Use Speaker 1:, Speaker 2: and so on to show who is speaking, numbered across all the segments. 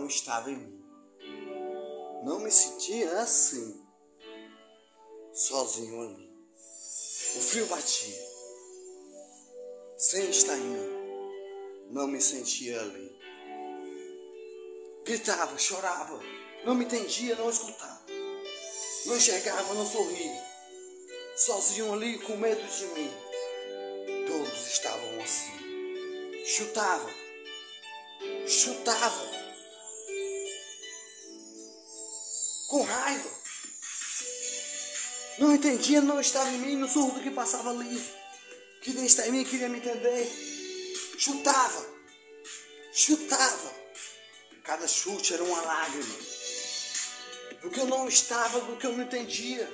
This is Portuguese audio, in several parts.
Speaker 1: não estava em mim. Não me sentia assim, sozinho ali. O frio batia, sem estar em mim. Não me sentia ali. Gritava, chorava, não me entendia, não escutava. Não enxergava, não sorria. Sozinho ali, com medo de mim. Todos estavam assim. Chutava, chutava. Com raiva. Não entendia, não estava em mim, no surdo que passava ali. Queria estar em mim, queria me entender. Chutava, chutava. Cada chute era uma lágrima. Do que eu não estava, do que eu não entendia.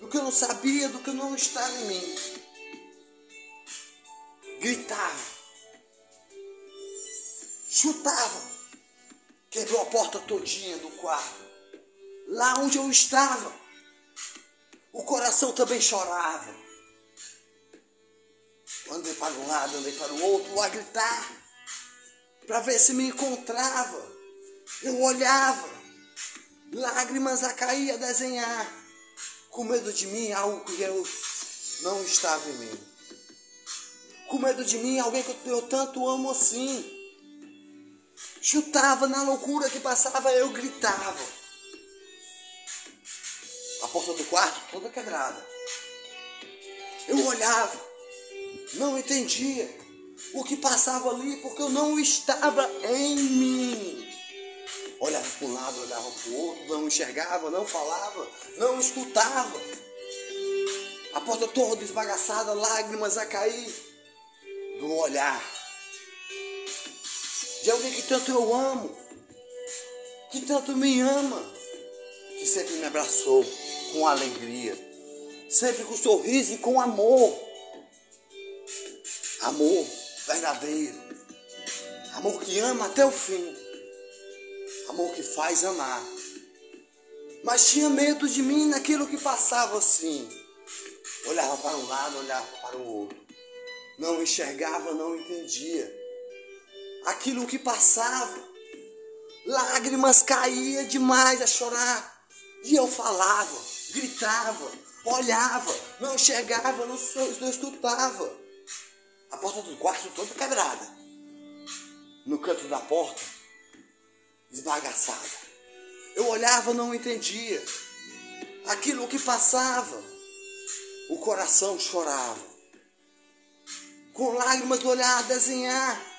Speaker 1: Do que eu não sabia, do que eu não estava em mim. Gritava. Chutava. Quebrou a porta todinha do quarto. Lá onde eu estava. O coração também chorava. Andei para um lado, andei para o outro, a gritar para ver se me encontrava. Eu olhava, lágrimas a cair, a desenhar, com medo de mim, algo que eu não estava em mim. Com medo de mim, alguém que eu tanto amo assim. Chutava na loucura que passava, eu gritava. Porta do quarto toda quebrada. Eu olhava, não entendia o que passava ali, porque eu não estava em mim. Olhava para um lado, olhava para o outro, não enxergava, não falava, não escutava. A porta toda esbagaçada, lágrimas a cair do olhar de alguém que tanto eu amo, que tanto me ama, que sempre me abraçou com alegria, sempre com sorriso e com amor. Amor verdadeiro. Amor que ama até o fim. Amor que faz amar. Mas tinha medo de mim naquilo que passava assim. Olhava para um lado, olhava para o outro. Não enxergava, não entendia. Aquilo que passava. Lágrimas caía demais a chorar. E eu falava, gritava, olhava, não enxergava, não, não escutava. A porta do quarto toda quebrada. No canto da porta, esbagaçada. Eu olhava, não entendia. Aquilo que passava. O coração chorava. Com lágrimas do olhar a desenhar.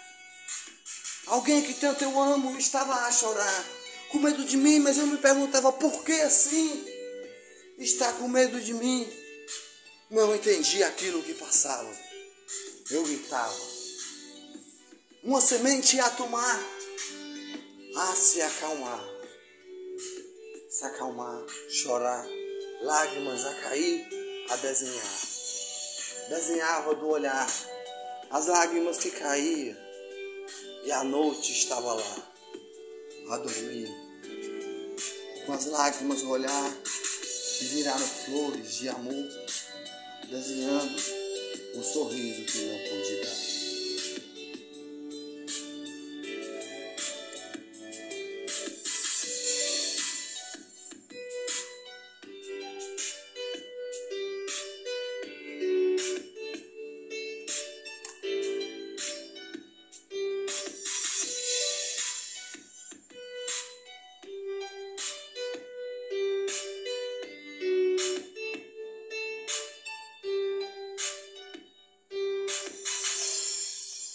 Speaker 1: Alguém que tanto eu amo estava a chorar. Com medo de mim, mas eu me perguntava por que assim? Está com medo de mim. Não entendi aquilo que passava eu gritava. Uma semente a tomar, a se acalmar, se acalmar, chorar, lágrimas a cair, a desenhar. Desenhava do olhar as lágrimas que caíam, e a noite estava lá, a dormir, com as lágrimas no olhar que viraram flores de amor, desenhando um sorriso que não pude dar.